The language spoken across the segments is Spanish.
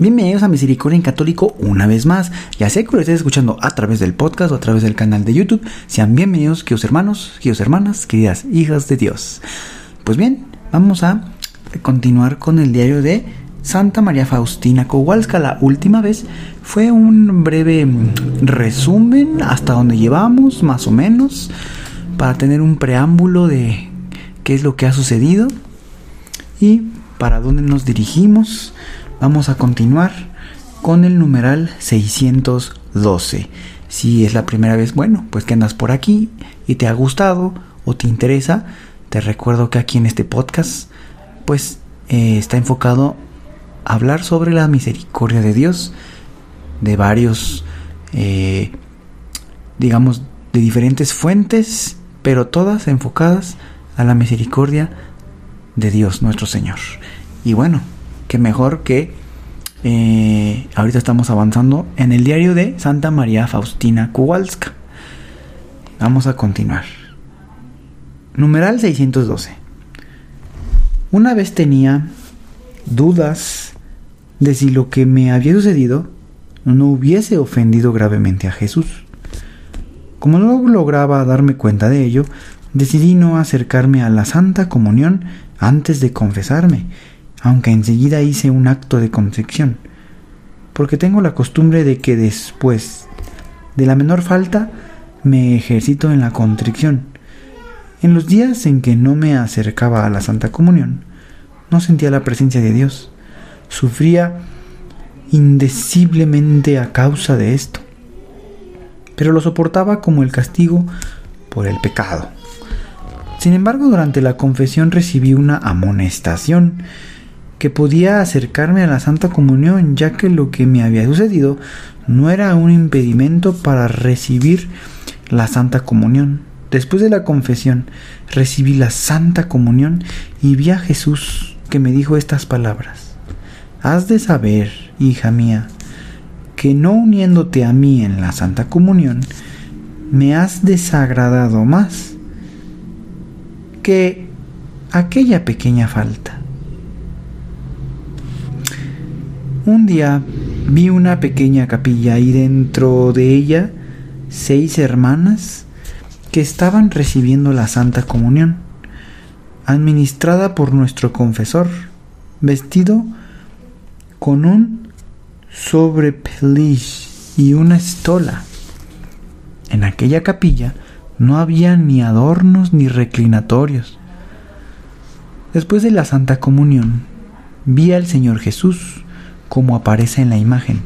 Bienvenidos a Misericordia en Católico una vez más. Ya sé que lo estés escuchando a través del podcast o a través del canal de YouTube. Sean bienvenidos, queridos hermanos, queridos hermanas, queridas hijas de Dios. Pues bien, vamos a continuar con el diario de Santa María Faustina Kowalska. La última vez fue un breve resumen hasta donde llevamos, más o menos, para tener un preámbulo de qué es lo que ha sucedido y para dónde nos dirigimos Vamos a continuar con el numeral 612. Si es la primera vez, bueno, pues que andas por aquí y te ha gustado o te interesa, te recuerdo que aquí en este podcast, pues eh, está enfocado a hablar sobre la misericordia de Dios, de varios, eh, digamos, de diferentes fuentes, pero todas enfocadas a la misericordia de Dios nuestro Señor. Y bueno, que mejor que eh, ahorita estamos avanzando en el diario de Santa María Faustina Kowalska. Vamos a continuar. Numeral 612. Una vez tenía dudas de si lo que me había sucedido no hubiese ofendido gravemente a Jesús. Como no lograba darme cuenta de ello, decidí no acercarme a la Santa Comunión antes de confesarme aunque enseguida hice un acto de contrición, porque tengo la costumbre de que después de la menor falta me ejercito en la contrición. En los días en que no me acercaba a la Santa Comunión, no sentía la presencia de Dios, sufría indeciblemente a causa de esto, pero lo soportaba como el castigo por el pecado. Sin embargo, durante la confesión recibí una amonestación que podía acercarme a la Santa Comunión, ya que lo que me había sucedido no era un impedimento para recibir la Santa Comunión. Después de la confesión, recibí la Santa Comunión y vi a Jesús que me dijo estas palabras. Has de saber, hija mía, que no uniéndote a mí en la Santa Comunión, me has desagradado más que aquella pequeña falta. Un día vi una pequeña capilla y dentro de ella seis hermanas que estaban recibiendo la Santa Comunión, administrada por nuestro confesor, vestido con un sobrepeliz y una estola. En aquella capilla no había ni adornos ni reclinatorios. Después de la Santa Comunión, vi al Señor Jesús como aparece en la imagen.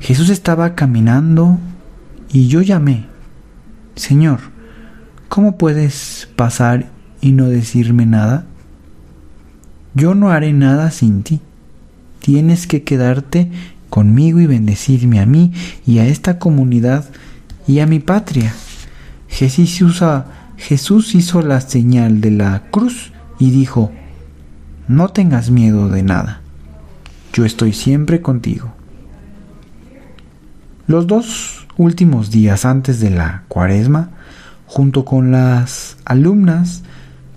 Jesús estaba caminando y yo llamé, Señor, ¿cómo puedes pasar y no decirme nada? Yo no haré nada sin ti. Tienes que quedarte conmigo y bendecirme a mí y a esta comunidad y a mi patria. Jesús, Jesús hizo la señal de la cruz y dijo, no tengas miedo de nada yo estoy siempre contigo. Los dos últimos días antes de la cuaresma, junto con las alumnas,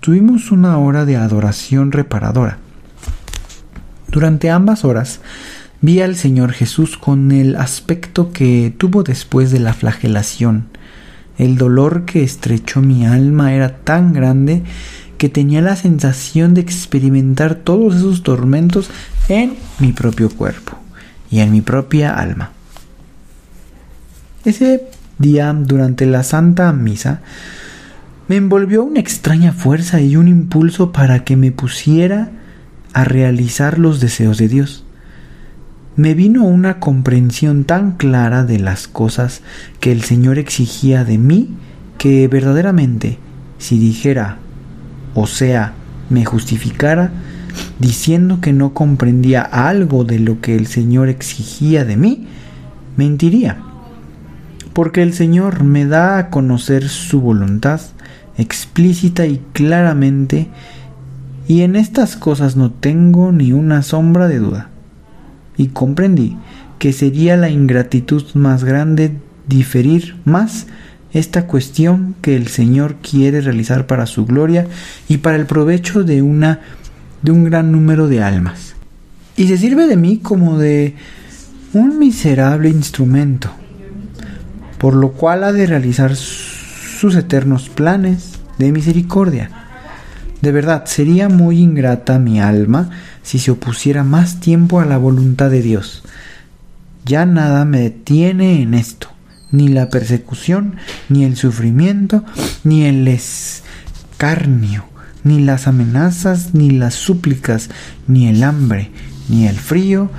tuvimos una hora de adoración reparadora. Durante ambas horas vi al Señor Jesús con el aspecto que tuvo después de la flagelación. El dolor que estrechó mi alma era tan grande que tenía la sensación de experimentar todos esos tormentos en mi propio cuerpo y en mi propia alma. Ese día, durante la Santa Misa, me envolvió una extraña fuerza y un impulso para que me pusiera a realizar los deseos de Dios. Me vino una comprensión tan clara de las cosas que el Señor exigía de mí que verdaderamente, si dijera o sea, me justificara, diciendo que no comprendía algo de lo que el Señor exigía de mí, mentiría. Porque el Señor me da a conocer su voluntad explícita y claramente, y en estas cosas no tengo ni una sombra de duda. Y comprendí que sería la ingratitud más grande diferir más esta cuestión que el Señor quiere realizar para su gloria y para el provecho de una de un gran número de almas. Y se sirve de mí como de un miserable instrumento, por lo cual ha de realizar sus eternos planes de misericordia. De verdad, sería muy ingrata mi alma si se opusiera más tiempo a la voluntad de Dios. Ya nada me detiene en esto ni la persecución, ni el sufrimiento, ni el escarnio, ni las amenazas, ni las súplicas, ni el hambre, ni el frío,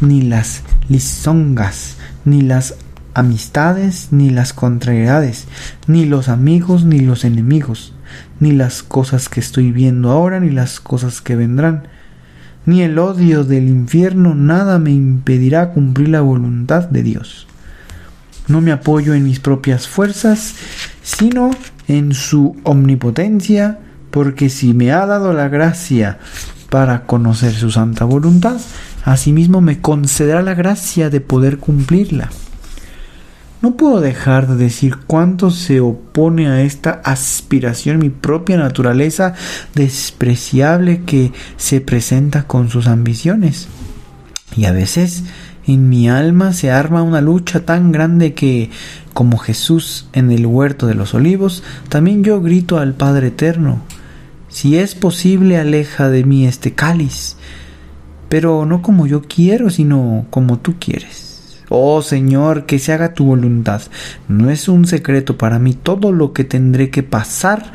ni las lisongas, ni las amistades, ni las contrariedades, ni los amigos, ni los enemigos, ni las cosas que estoy viendo ahora, ni las cosas que vendrán, ni el odio del infierno, nada me impedirá cumplir la voluntad de Dios. No me apoyo en mis propias fuerzas, sino en su omnipotencia, porque si me ha dado la gracia para conocer su santa voluntad, asimismo me concederá la gracia de poder cumplirla. No puedo dejar de decir cuánto se opone a esta aspiración mi propia naturaleza despreciable que se presenta con sus ambiciones. Y a veces en mi alma se arma una lucha tan grande que, como Jesús en el huerto de los olivos, también yo grito al Padre Eterno, si es posible aleja de mí este cáliz, pero no como yo quiero, sino como tú quieres. Oh Señor, que se haga tu voluntad. No es un secreto para mí todo lo que tendré que pasar,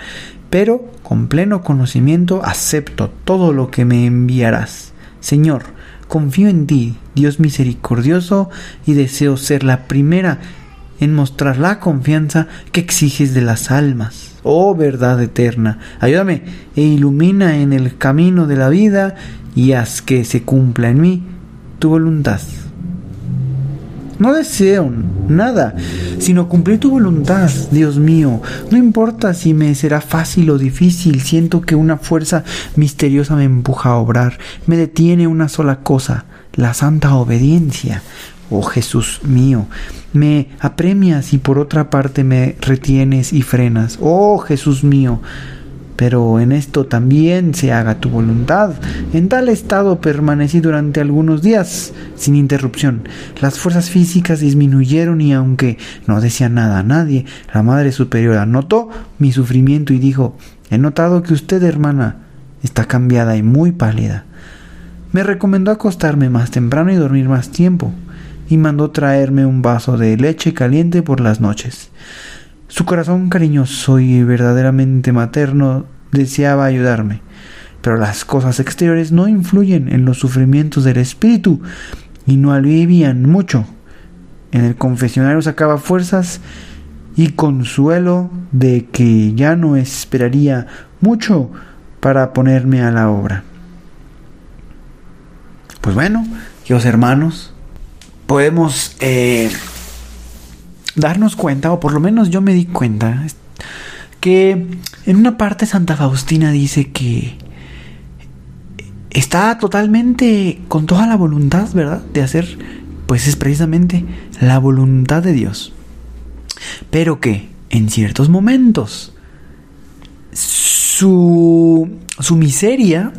pero con pleno conocimiento acepto todo lo que me enviarás. Señor, confío en ti, Dios misericordioso, y deseo ser la primera en mostrar la confianza que exiges de las almas. Oh verdad eterna, ayúdame e ilumina en el camino de la vida y haz que se cumpla en mí tu voluntad. No deseo nada, sino cumplir tu voluntad, Dios mío. No importa si me será fácil o difícil, siento que una fuerza misteriosa me empuja a obrar. Me detiene una sola cosa, la santa obediencia. Oh Jesús mío, me apremias y por otra parte me retienes y frenas. Oh Jesús mío, pero en esto también se haga tu voluntad. En tal estado permanecí durante algunos días, sin interrupción. Las fuerzas físicas disminuyeron y aunque no decía nada a nadie, la Madre Superiora notó mi sufrimiento y dijo, he notado que usted, hermana, está cambiada y muy pálida. Me recomendó acostarme más temprano y dormir más tiempo, y mandó traerme un vaso de leche caliente por las noches. Su corazón cariñoso y verdaderamente materno deseaba ayudarme, pero las cosas exteriores no influyen en los sufrimientos del espíritu y no alivian mucho. En el confesionario sacaba fuerzas y consuelo de que ya no esperaría mucho para ponerme a la obra. Pues bueno, queridos hermanos, podemos eh, darnos cuenta, o por lo menos yo me di cuenta, que en una parte Santa Faustina dice que está totalmente con toda la voluntad, ¿verdad? De hacer, pues es precisamente la voluntad de Dios. Pero que en ciertos momentos su, su miseria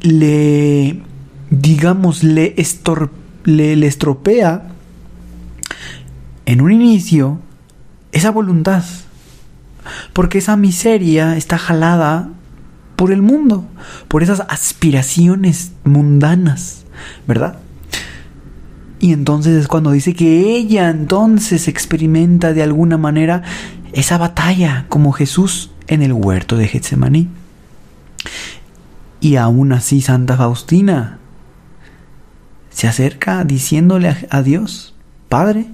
le, digamos, le, le, le estropea en un inicio esa voluntad. Porque esa miseria está jalada por el mundo, por esas aspiraciones mundanas, ¿verdad? Y entonces es cuando dice que ella entonces experimenta de alguna manera esa batalla como Jesús en el huerto de Getsemaní. Y aún así Santa Faustina se acerca diciéndole a Dios, Padre,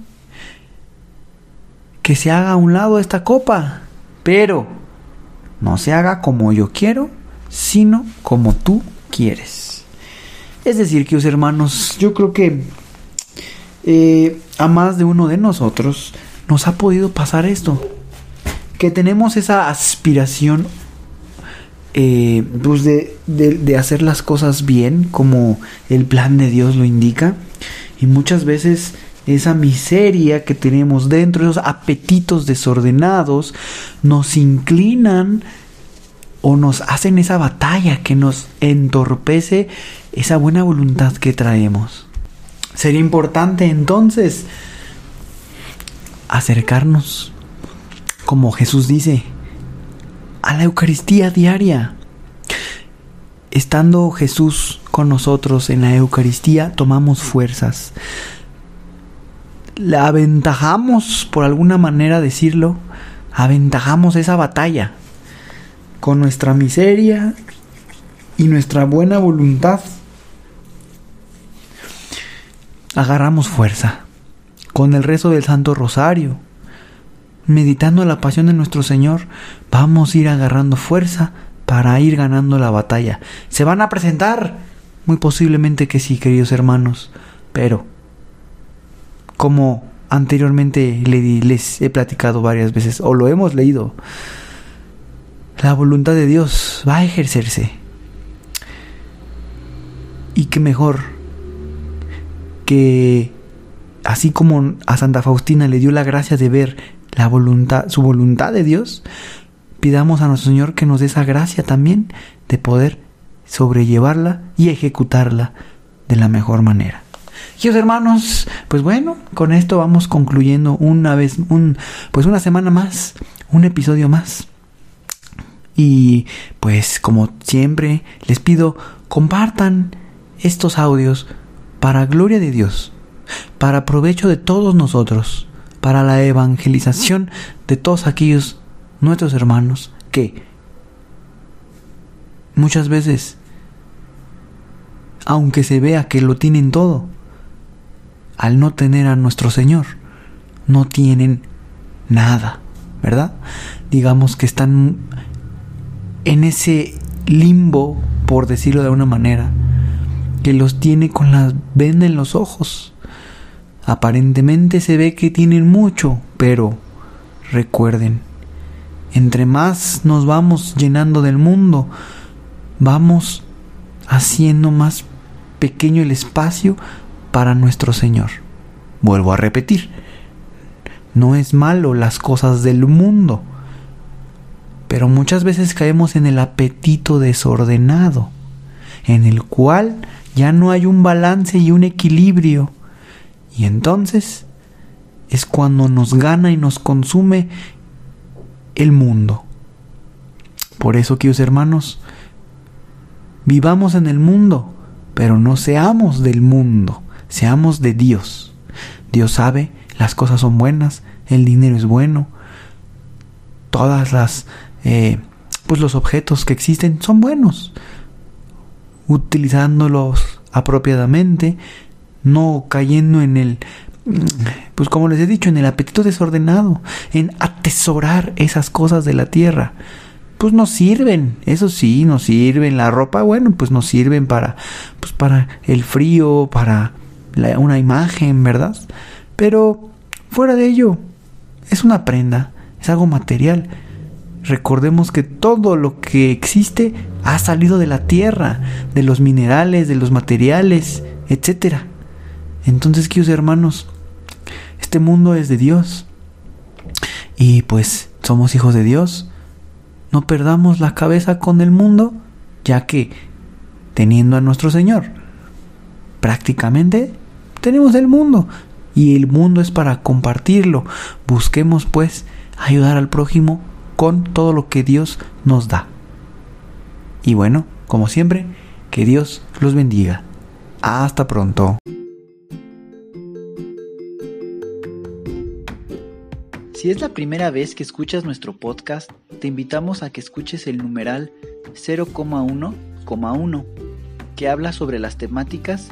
que se haga a un lado esta copa, pero no se haga como yo quiero, sino como tú quieres. Es decir, que hermanos, yo creo que eh, a más de uno de nosotros nos ha podido pasar esto. Que tenemos esa aspiración eh, pues de, de, hacer las cosas bien como el plan de Dios lo indica. Y muchas veces esa miseria que tenemos dentro, esos apetitos desordenados, nos inclinan o nos hacen esa batalla que nos entorpece esa buena voluntad que traemos. Sería importante entonces acercarnos, como Jesús dice, a la Eucaristía diaria. Estando Jesús con nosotros en la Eucaristía, tomamos fuerzas. La aventajamos, por alguna manera decirlo, aventajamos esa batalla con nuestra miseria y nuestra buena voluntad. Agarramos fuerza con el rezo del Santo Rosario. Meditando la pasión de nuestro Señor, vamos a ir agarrando fuerza para ir ganando la batalla. ¿Se van a presentar? Muy posiblemente que sí, queridos hermanos, pero como anteriormente les he platicado varias veces o lo hemos leído, la voluntad de Dios va a ejercerse. Y qué mejor que así como a Santa Faustina le dio la gracia de ver la voluntad, su voluntad de Dios, pidamos a nuestro Señor que nos dé esa gracia también de poder sobrellevarla y ejecutarla de la mejor manera. Queridos hermanos, pues bueno, con esto vamos concluyendo una vez, un, pues una semana más, un episodio más. Y pues como siempre les pido, compartan estos audios para gloria de Dios, para provecho de todos nosotros, para la evangelización de todos aquellos nuestros hermanos que muchas veces, aunque se vea que lo tienen todo, al no tener a nuestro Señor, no tienen nada, ¿verdad? Digamos que están en ese limbo, por decirlo de alguna manera, que los tiene con la venda en los ojos. Aparentemente se ve que tienen mucho, pero recuerden, entre más nos vamos llenando del mundo, vamos haciendo más pequeño el espacio para nuestro Señor. Vuelvo a repetir, no es malo las cosas del mundo, pero muchas veces caemos en el apetito desordenado, en el cual ya no hay un balance y un equilibrio. Y entonces es cuando nos gana y nos consume el mundo. Por eso, queridos hermanos, vivamos en el mundo, pero no seamos del mundo, seamos de Dios. Dios sabe, las cosas son buenas, el dinero es bueno, todas las eh, pues los objetos que existen son buenos. Utilizándolos apropiadamente, no cayendo en el, pues como les he dicho, en el apetito desordenado, en atesorar esas cosas de la tierra. Pues nos sirven, eso sí, nos sirven. La ropa, bueno, pues nos sirven para, pues para el frío, para una imagen, ¿verdad? Pero fuera de ello, es una prenda, es algo material Recordemos que todo lo que existe ha salido de la tierra, de los minerales, de los materiales, etc. Entonces, queridos hermanos, este mundo es de Dios. Y pues somos hijos de Dios. No perdamos la cabeza con el mundo, ya que teniendo a nuestro Señor, prácticamente tenemos el mundo. Y el mundo es para compartirlo. Busquemos pues ayudar al prójimo con todo lo que Dios nos da. Y bueno, como siempre, que Dios los bendiga. Hasta pronto. Si es la primera vez que escuchas nuestro podcast, te invitamos a que escuches el numeral 0,1,1, que habla sobre las temáticas